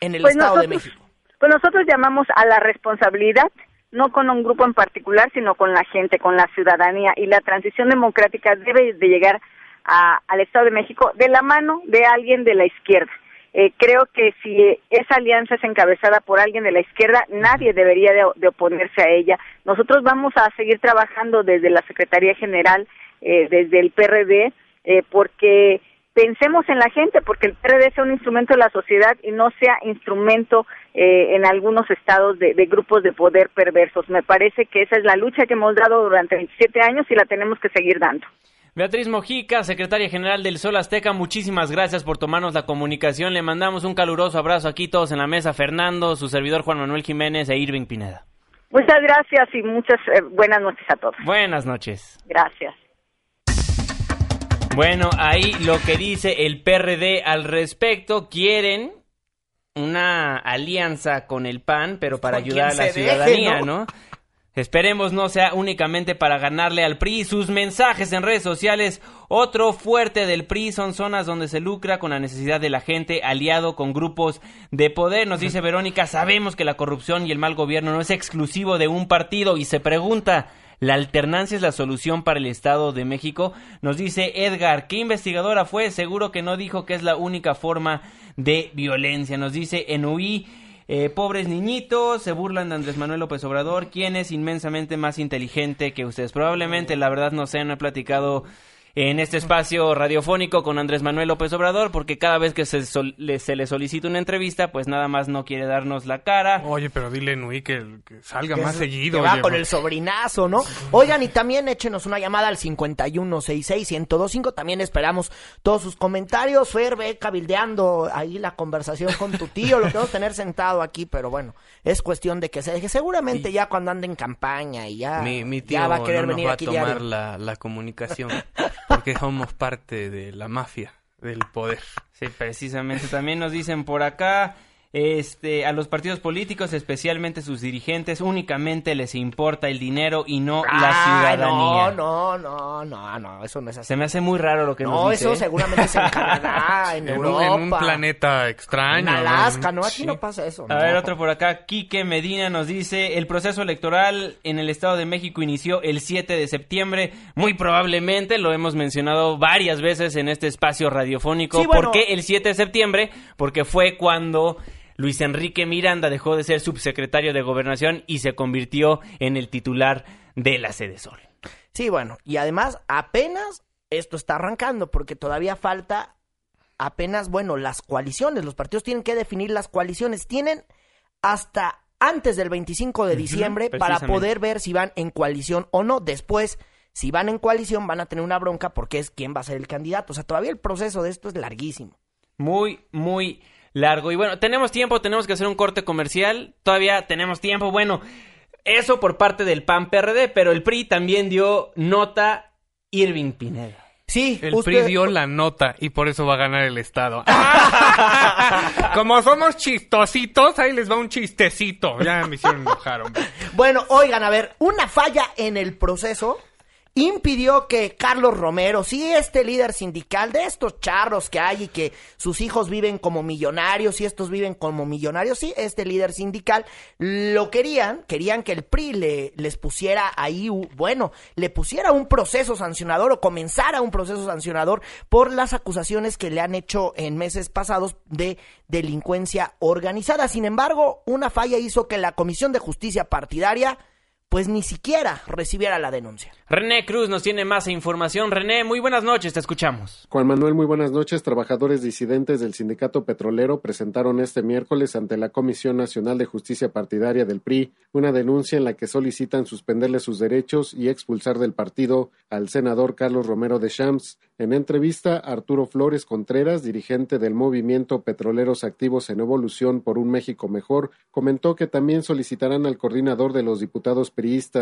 en el Pues Estado de nosotros- México? Pues nosotros llamamos a la responsabilidad, no con un grupo en particular, sino con la gente, con la ciudadanía. Y la transición democrática debe de llegar a- al Estado de México de la mano de alguien de la izquierda. Eh, creo que si esa alianza es encabezada por alguien de la izquierda, nadie debería de, de oponerse a ella. Nosotros vamos a seguir trabajando desde la Secretaría General, eh, desde el PRD, eh, porque pensemos en la gente, porque el PRD sea un instrumento de la sociedad y no sea instrumento eh, en algunos estados de, de grupos de poder perversos. Me parece que esa es la lucha que hemos dado durante 27 años y la tenemos que seguir dando. Beatriz Mojica, secretaria general del Sol Azteca, muchísimas gracias por tomarnos la comunicación. Le mandamos un caluroso abrazo aquí todos en la mesa, Fernando, su servidor Juan Manuel Jiménez e Irving Pineda. Muchas gracias y muchas eh, buenas noches a todos. Buenas noches. Gracias. Bueno, ahí lo que dice el PRD al respecto, quieren una alianza con el PAN, pero para ayudar a la deje, ciudadanía, ¿no? ¿no? Esperemos no sea únicamente para ganarle al PRI. Sus mensajes en redes sociales, otro fuerte del PRI son zonas donde se lucra con la necesidad de la gente, aliado con grupos de poder. Nos dice Verónica, sabemos que la corrupción y el mal gobierno no es exclusivo de un partido y se pregunta, ¿la alternancia es la solución para el Estado de México? Nos dice Edgar, ¿qué investigadora fue? Seguro que no dijo que es la única forma de violencia. Nos dice Enuí, eh, pobres niñitos, se burlan de Andrés Manuel López Obrador, quien es inmensamente más inteligente que ustedes. Probablemente, la verdad, no sé, no he platicado en este espacio radiofónico con Andrés Manuel López Obrador, porque cada vez que se, sol- le, se le solicita una entrevista, pues nada más no quiere darnos la cara. Oye, pero dile, Nui, que, que salga Que más es- seguido. que va oye, con el sobrinazo, ¿no? Oigan, y también échenos una llamada al 5166-1025. También esperamos todos sus comentarios. Fer, ve cabildeando ahí la conversación con tu tío. Lo podemos tener sentado aquí, pero bueno, es cuestión de que se deje. Seguramente ya cuando ande en campaña y ya, Mi, mi tío ya va a querer no nos venir va a aquí tomar diario. la, la comunicación porque somos parte de la mafia del poder. Sí, precisamente. También nos dicen por acá, este, a los partidos políticos, especialmente sus dirigentes, únicamente les importa el dinero y no la Ay, ciudadanía. No, no, no, no, no, eso no es así. Se me hace muy raro lo que No, nos dice. eso ¿eh? seguramente es en Canadá, en, En un, Europa. en un planeta extraño. En ¿no? Alaska, ¿no? Aquí Sí. no pasa eso. A no. ver, otro por acá. Quique Medina nos dice, el proceso electoral en el Estado de México inició el 7 de septiembre. Muy probablemente, lo hemos mencionado varias veces en este espacio radiofónico. Sí, bueno. ¿Por qué el 7 de septiembre? Porque fue cuando Luis Enrique Miranda dejó de ser subsecretario de Gobernación y se convirtió en el titular de la Sede Sol. Sí, bueno, y además apenas esto está arrancando porque todavía falta apenas, bueno, las coaliciones. Los partidos tienen que definir las coaliciones. Tienen hasta antes del 25 de diciembre para poder ver si van en coalición o no. Después, si van en coalición, van a tener una bronca porque es quién va a ser el candidato. O sea, todavía el proceso de esto es larguísimo. Muy, muy largo. Y bueno, tenemos tiempo, tenemos que hacer un corte comercial. Todavía tenemos tiempo. Bueno, eso por parte del PAN PRD, pero el PRI también dio nota Irving Pineda. Sí, El usted- PRI dio la nota y por eso va a ganar el Estado. Como somos chistositos, ahí les va un chistecito. Ya me hicieron enojar, hombre. Bueno, oigan, a ver, una falla en el proceso impidió que Carlos Romero, sí, este líder sindical de estos charros que hay y que sus hijos viven como millonarios y estos viven como millonarios, sí, este líder sindical lo querían, querían que el PRI le, les pusiera ahí, bueno, le pusiera un proceso sancionador o comenzara un proceso sancionador por las acusaciones que le han hecho en meses pasados de delincuencia organizada. Sin embargo, una falla hizo que la Comisión de Justicia Partidaria pues ni siquiera recibiera la denuncia. René Cruz nos tiene más información. René, muy buenas noches, te escuchamos. Juan Manuel, muy buenas noches. Trabajadores disidentes del Sindicato Petrolero presentaron este miércoles ante la Comisión Nacional de Justicia Partidaria del PRI una denuncia en la que solicitan suspenderle sus derechos y expulsar del partido al senador Carlos Romero de Champs. En entrevista, Arturo Flores Contreras, dirigente del movimiento Petroleros Activos en Evolución por un México Mejor, comentó que también solicitarán al coordinador de los diputados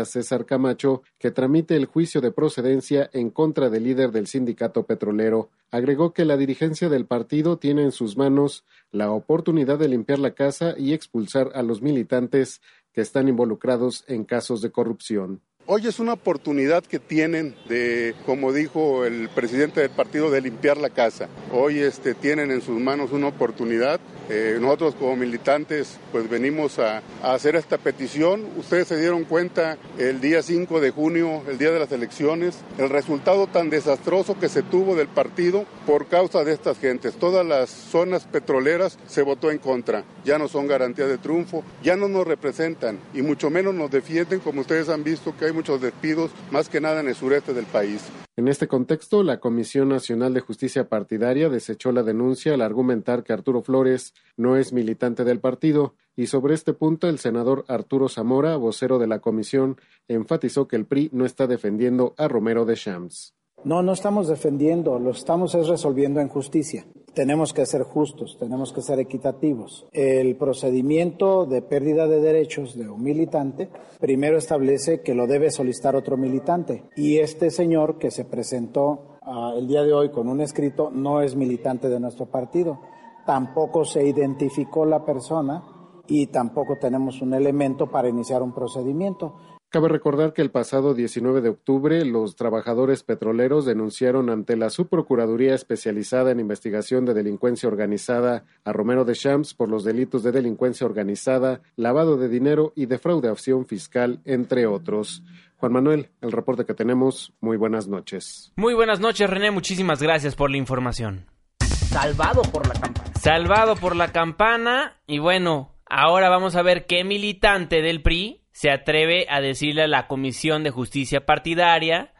César Camacho, que tramite el juicio de procedencia en contra del líder del sindicato petrolero. Agregó que la dirigencia del partido tiene en sus manos la oportunidad de limpiar la casa y expulsar a los militantes que están involucrados en casos de corrupción. Hoy es una oportunidad que tienen de, como dijo el presidente del partido, de limpiar la casa. Hoy este, tienen en sus manos una oportunidad. Eh, nosotros como militantes pues venimos a, hacer esta petición. Ustedes se dieron cuenta el día 5 de junio, el día de las elecciones, el resultado tan desastroso que se tuvo del partido por causa de estas gentes. Todas las zonas petroleras se votó en contra. Ya no son garantía de triunfo, ya no nos representan y mucho menos nos defienden como ustedes han visto que hay muchos despidos, más que nada en el sureste del país. En este contexto, la Comisión Nacional de Justicia Partidaria desechó la denuncia al argumentar que Arturo Flores no es militante del partido y sobre este punto el senador Arturo Zamora, vocero de la comisión, enfatizó que el PRI no está defendiendo a Romero de Champs. No, no estamos defendiendo, lo estamos es resolviendo en justicia. Tenemos que ser justos, tenemos que ser equitativos. El procedimiento de pérdida de derechos de un militante primero establece que lo debe solicitar otro militante y este señor que se presentó ah, el día de hoy con un escrito no es militante de nuestro partido. Tampoco se identificó la persona y tampoco tenemos un elemento para iniciar un procedimiento. Cabe recordar que el pasado 19 de octubre los trabajadores petroleros denunciaron ante la Subprocuraduría Especializada en Investigación de Delincuencia Organizada a Romero de Champs por los delitos de delincuencia organizada, lavado de dinero y defraudación fiscal, entre otros. Juan Manuel, el reporte que tenemos. Muy buenas noches. Muy buenas noches, René. Muchísimas gracias por la información. Salvado por la campana. Salvado por la campana. Y bueno, ahora vamos a ver qué militante del PRI se atreve a decirle a la Comisión de Justicia Partidaria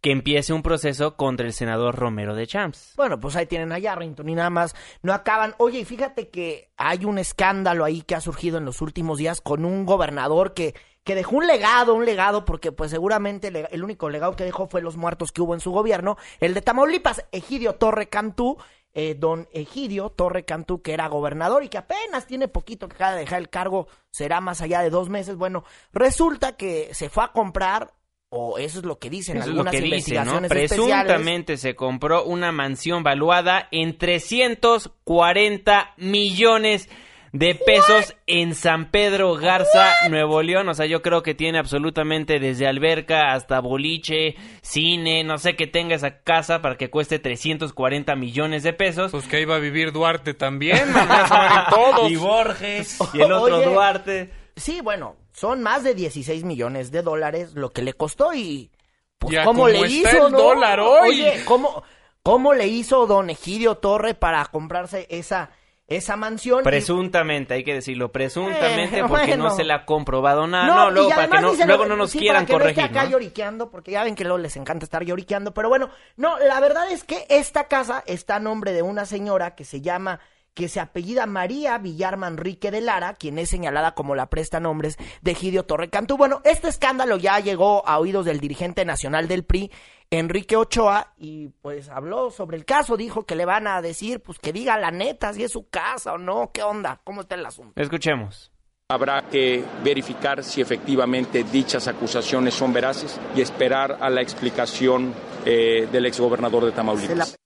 que empiece un proceso contra el senador Romero de Champs. Bueno, pues ahí tienen a Yarrington y nada más no acaban. Oye, y fíjate que hay un escándalo ahí que ha surgido en los últimos días con un gobernador que, que dejó un legado, un legado, porque pues seguramente el único legado que dejó fue los muertos que hubo en su gobierno, el de Tamaulipas, Egidio Torre Cantú. Eh, don Egidio Torre Cantú, que era gobernador y que apenas tiene poquito que acaba de dejar el cargo, será más allá de dos meses. Bueno, resulta que se fue a comprar, o eso es lo que dicen Eso es lo algunas que dice, ¿no? investigaciones especiales. Presuntamente se compró una mansión valuada en 340 millones de pesos en San Pedro Garza, Nuevo León. O sea, yo creo que tiene absolutamente desde alberca hasta boliche, cine, no sé qué tenga esa casa para que cueste 340 millones de pesos. Pues que iba a vivir Duarte también, man, a todos. Y Borges, y el otro Oye, Duarte. Sí, bueno, son más de 16 millones de dólares lo que le costó y... Pues, Ya ¿cómo le está hizo, el no? dólar hoy. Oye, ¿cómo, ¿cómo le hizo don Egidio Torre para comprarse esa, esa mansión? Y- Presuntamente, hay que decirlo, presuntamente, Eh, porque bueno. no se le ha comprobado nada. No, No, luego, para que no, luego no nos sí, quieran para que no corregir, esté acá ¿no? lloriqueando, porque ya ven que luego les encanta estar lloriqueando. Pero bueno, no, la verdad es que esta casa está a nombre de una señora que se llama, que se apellida María Villar Manrique de Lara, quien es señalada como la presta nombres de Gidio Torre Cantú. Bueno, este escándalo ya llegó a oídos del dirigente nacional del PRI, Enrique Ochoa, y pues habló sobre el caso, dijo que le van a decir, pues que diga la neta, si es su casa o no, qué onda, cómo está el asunto. Escuchemos. Habrá que verificar si efectivamente dichas acusaciones son veraces y esperar a la explicación eh, del exgobernador de Tamaulipas.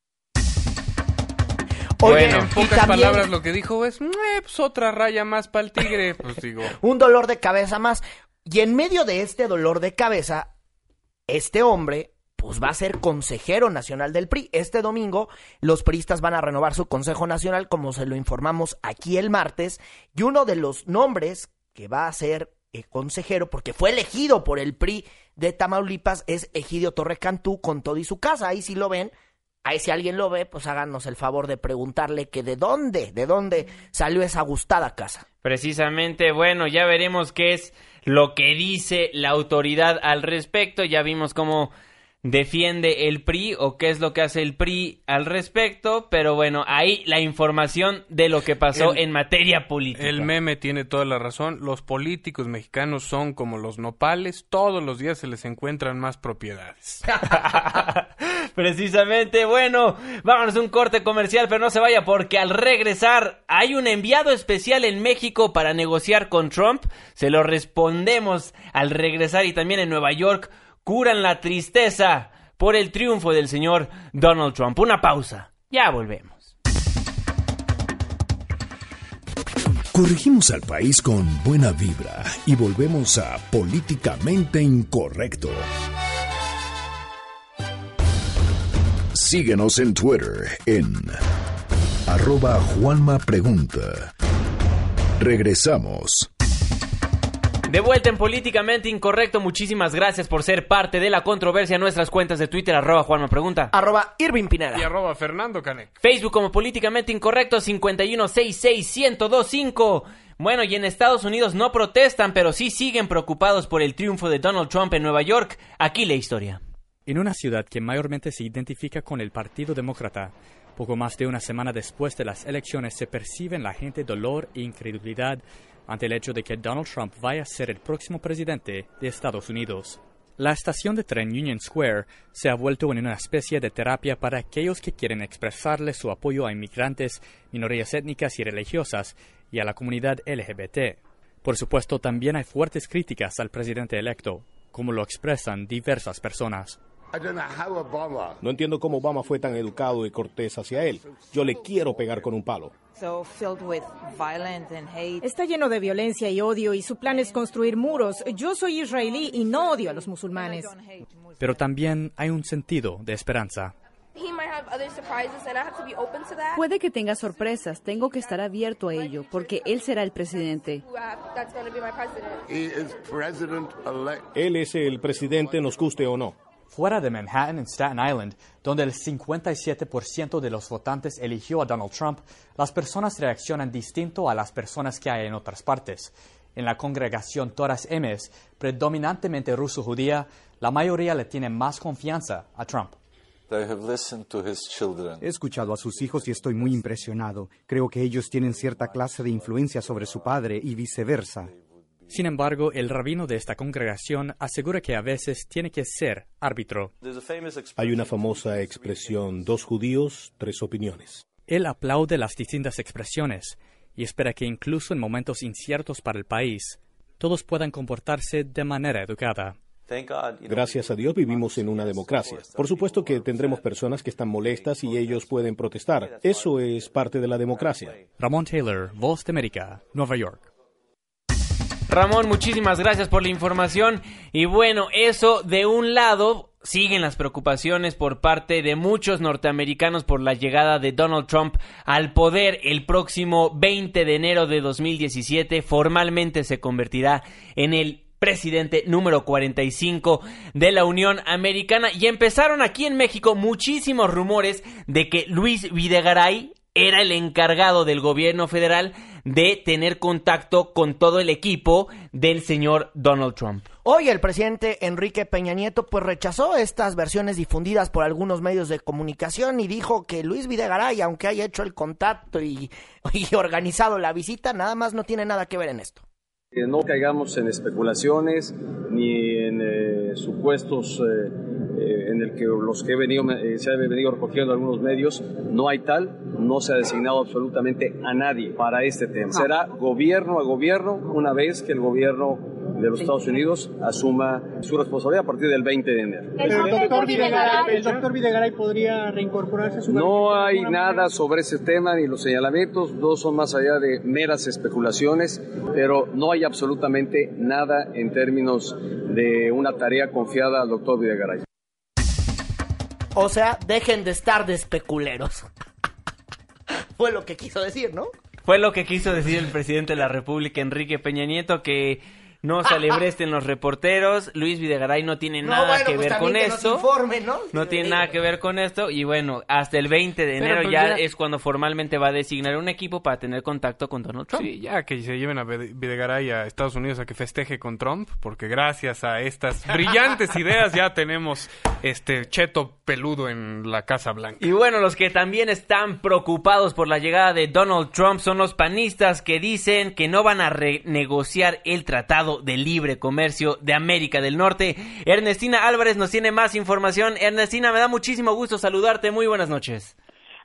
Oye, bueno, en pocas también- palabras lo que dijo es, "Eh, pues otra raya más para el tigre. Pues digo, un dolor de cabeza más. Y en medio de este dolor de cabeza, este hombre pues va a ser consejero nacional del PRI. Este domingo los priistas van a renovar su Consejo Nacional, como se lo informamos aquí el martes, y uno de los nombres que va a ser eh, consejero, porque fue elegido por el PRI de Tamaulipas, es Egidio Torre Cantú con todo y su casa. Ahí si lo ven, ahí si alguien lo ve, pues háganos el favor de preguntarle que de dónde, de dónde salió esa gustada casa. Precisamente, bueno, ya veremos qué es lo que dice la autoridad al respecto. Ya vimos cómo defiende el PRI o qué es lo que hace el PRI al respecto, pero bueno, ahí la información de lo que pasó El- en materia política. el meme tiene toda la razón. Los políticos mexicanos son como los nopales. Todos los días se les encuentran más propiedades. Precisamente, bueno, vámonos a un corte comercial, pero no se vaya porque al regresar hay un enviado especial en México para negociar con Trump. Se lo respondemos al regresar y también en Nueva York curan la tristeza por el triunfo del señor Donald Trump. Una pausa. Ya volvemos. Corregimos al país con buena vibra y volvemos a Políticamente Incorrecto. Síguenos en Twitter en arroba Juanma Pregunta. Regresamos. De vuelta en Políticamente Incorrecto, muchísimas gracias por ser parte de la controversia. Nuestras cuentas de Twitter, arroba Juanma Pregunta. Arroba Irving Pineda. Y arroba Fernando Canek. Facebook como Políticamente Incorrecto 5166125. Bueno, y en Estados Unidos no protestan, pero sí siguen preocupados por el triunfo de Donald Trump en Nueva York. Aquí la historia. En una ciudad que mayormente se identifica con el Partido Demócrata, poco más de una semana después de las elecciones se percibe en la gente dolor e incredulidad ante el hecho de que Donald Trump vaya a ser el próximo presidente de Estados Unidos. La estación de tren Union Square se ha vuelto en una especie de terapia para aquellos que quieren expresarle su apoyo a inmigrantes, minorías étnicas y religiosas y a la comunidad LGBT. Por supuesto, también hay fuertes críticas al presidente electo, como lo expresan diversas personas. No entiendo cómo Obama fue tan educado y cortés hacia él. Yo le quiero pegar con un palo. Está lleno de violencia y odio y su plan es construir muros. Yo soy israelí y no odio a los musulmanes. Pero también hay un sentido de esperanza. Puede que tenga sorpresas, tengo que estar abierto a ello, porque él será el presidente. Él es el presidente, nos guste o no. Fuera de Manhattan, en Staten Island, donde el 57% de los votantes eligió a Donald Trump, las personas reaccionan distinto a las personas que hay en otras partes. En la congregación Toras Emes, predominantemente ruso-judía, la mayoría le tiene más confianza a Trump. He escuchado a sus hijos y estoy muy impresionado. Creo que ellos tienen cierta clase de influencia sobre su padre y viceversa. Sin embargo, el rabino de esta congregación asegura que a veces tiene que ser árbitro. Hay una famosa expresión, dos judíos, tres opiniones. Él aplaude las distintas expresiones y espera que incluso en momentos inciertos para el país, todos puedan comportarse de manera educada. Gracias a Dios vivimos en una democracia. Por supuesto que tendremos personas que están molestas y ellos pueden protestar. Eso es parte de la democracia. Ramón Taylor, Voz de América, Nueva York. Ramón, muchísimas gracias por la información. Y bueno, eso de un lado, siguen las preocupaciones por parte de muchos norteamericanos por la llegada de Donald Trump al poder el próximo 20 de enero de 2017. Formalmente se convertirá en el presidente número 45 de la Unión Americana. Y empezaron aquí en México muchísimos rumores de que Luis Videgaray era el encargado del gobierno federal de tener contacto con todo el equipo del señor Donald Trump. Hoy el presidente Enrique Peña Nieto pues rechazó estas versiones difundidas por algunos medios de comunicación y dijo que Luis Videgaray, aunque haya hecho el contacto y, y organizado la visita, nada más no tiene nada que ver en esto. Que no caigamos en especulaciones ni en eh, supuestos eh, eh, en el que los que he venido, eh, se han venido recogiendo algunos medios. No hay tal, no se ha designado absolutamente a nadie para este tema. Será gobierno a gobierno una vez que el gobierno de los Estados Unidos asuma su responsabilidad a partir del 20 de enero. El doctor Videgaray, el doctor Videgaray podría reincorporarse a su No hay nada sobre ese tema ni los señalamientos, no son más allá de meras especulaciones, pero no hay absolutamente nada en términos de una tarea confiada al doctor Videgaray. O sea, dejen de estar de especuleros. Fue lo que quiso decir, ¿no? Fue lo que quiso decir el presidente de la República, Enrique Peña Nieto, que no se alebresten los reporteros. Luis Videgaray no tiene No, nada bueno, que pues ver con esto. informe, ¿no? No tiene nada que ver con esto. Y bueno, hasta el 20 de Pero, enero pues, ya ya- es cuando formalmente va a designar un equipo para tener contacto con Donald Trump. Sí, ya que se lleven a Vide- Videgaray a Estados Unidos a que festeje con Trump, porque gracias a estas brillantes ideas ya tenemos este cheto peludo en la Casa Blanca. Y bueno, los que también están preocupados por la llegada de Donald Trump son los panistas que dicen que no van a renegociar el Tratado de Libre Comercio de América del Norte. Ernestina Álvarez nos tiene más información. Ernestina, me da muchísimo gusto saludarte. Muy buenas noches.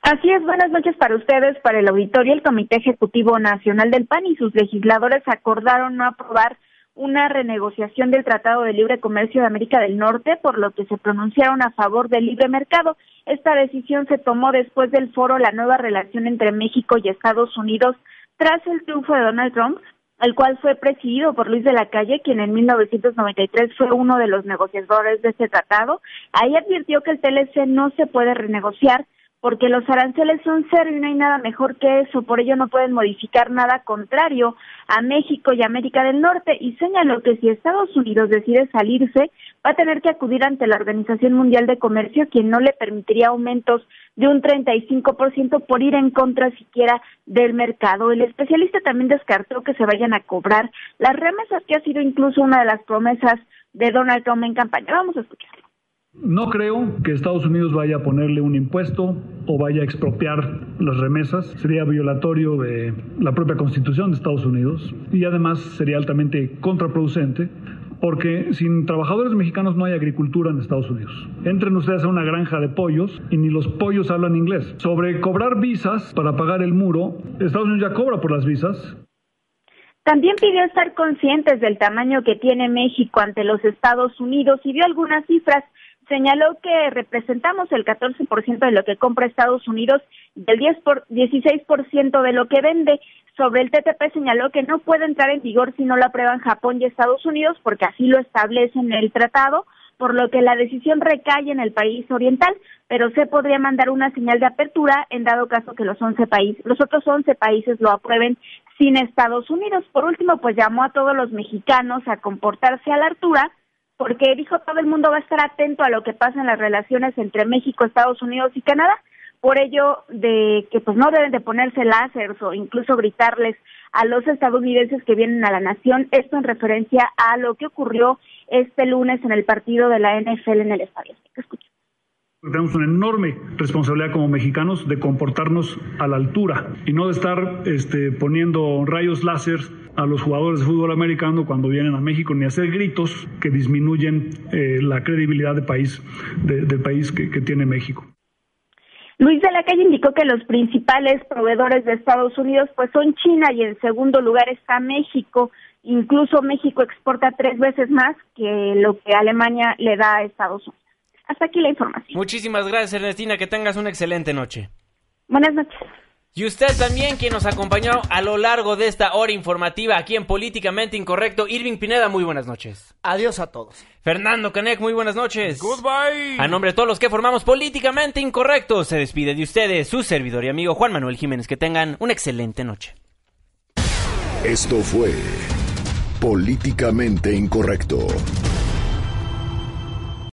Así es, buenas noches para ustedes, para el auditorio. El Comité Ejecutivo Nacional del PAN y sus legisladores acordaron no aprobar una renegociación del Tratado de Libre Comercio de América del Norte, por lo que se pronunciaron a favor del libre mercado. Esta decisión se tomó después del foro La nueva relación entre México y Estados Unidos tras el triunfo de Donald Trump, el cual fue presidido por Luis de la Calle, quien en 1993 fue uno de los negociadores de este tratado. Ahí advirtió que el TLC no se puede renegociar porque los aranceles son cero y no hay nada mejor que eso, por ello no pueden modificar nada contrario a México y América del Norte y señaló que si Estados Unidos decide salirse, va a tener que acudir ante la Organización Mundial de Comercio, quien no le permitiría aumentos de un 35% por ir en contra siquiera del mercado. El especialista también descartó que se vayan a cobrar las remesas, que ha sido incluso una de las promesas de Donald Trump en campaña. Vamos a escucharlo. No creo que Estados Unidos vaya a ponerle un impuesto o vaya a expropiar las remesas. Sería violatorio de la propia Constitución de Estados Unidos y además sería altamente contraproducente porque sin trabajadores mexicanos no hay agricultura en Estados Unidos. Entren ustedes a una granja de pollos y ni los pollos hablan inglés. Sobre cobrar visas para pagar el muro, Estados Unidos ya cobra por las visas. También pidió estar conscientes del tamaño que tiene México ante los Estados Unidos y dio algunas cifras. Señaló que representamos el 14% de lo que compra Estados Unidos y el 10 por, 16% de lo que vende. Sobre el TTP señaló que no puede entrar en vigor si no lo aprueban Japón y Estados Unidos porque así lo establece en el tratado, por lo que la decisión recae en el país oriental, pero se podría mandar una señal de apertura en dado caso que los 11 países, los otros 11 países lo aprueben sin Estados Unidos. Por último, pues llamó a todos los mexicanos a comportarse a la altura porque dijo todo el mundo va a estar atento a lo que pasa en las relaciones entre México, Estados Unidos y Canadá. Por ello, de que pues no deben de ponerse láseres o incluso gritarles a los estadounidenses que vienen a la nación, esto en referencia a lo que ocurrió este lunes en el partido de la NFL en el estadio. Escucha. Tenemos una enorme responsabilidad como mexicanos de comportarnos a la altura y no de estar este, poniendo rayos láser a los jugadores de fútbol americano cuando vienen a México ni hacer gritos que disminuyen eh, la credibilidad de país, de- del país que, que tiene México. Luis de la Calle indicó que los principales proveedores de Estados Unidos pues son China y en segundo lugar está México Incluso México exporta tres veces más que lo que Alemania le da a Estados Unidos. Hasta aquí la información. Muchísimas gracias, Ernestina. Que tengas una excelente noche. Buenas noches. Y usted también, quien nos acompañó a lo largo de esta hora informativa aquí en Políticamente Incorrecto. Irving Pineda, muy buenas noches. Adiós a todos. Fernando Canek, muy buenas noches. Goodbye. A nombre de todos los que formamos Políticamente Incorrecto, se despide de ustedes su servidor y amigo Juan Manuel Jiménez. Que tengan una excelente noche. Esto fue Políticamente Incorrecto.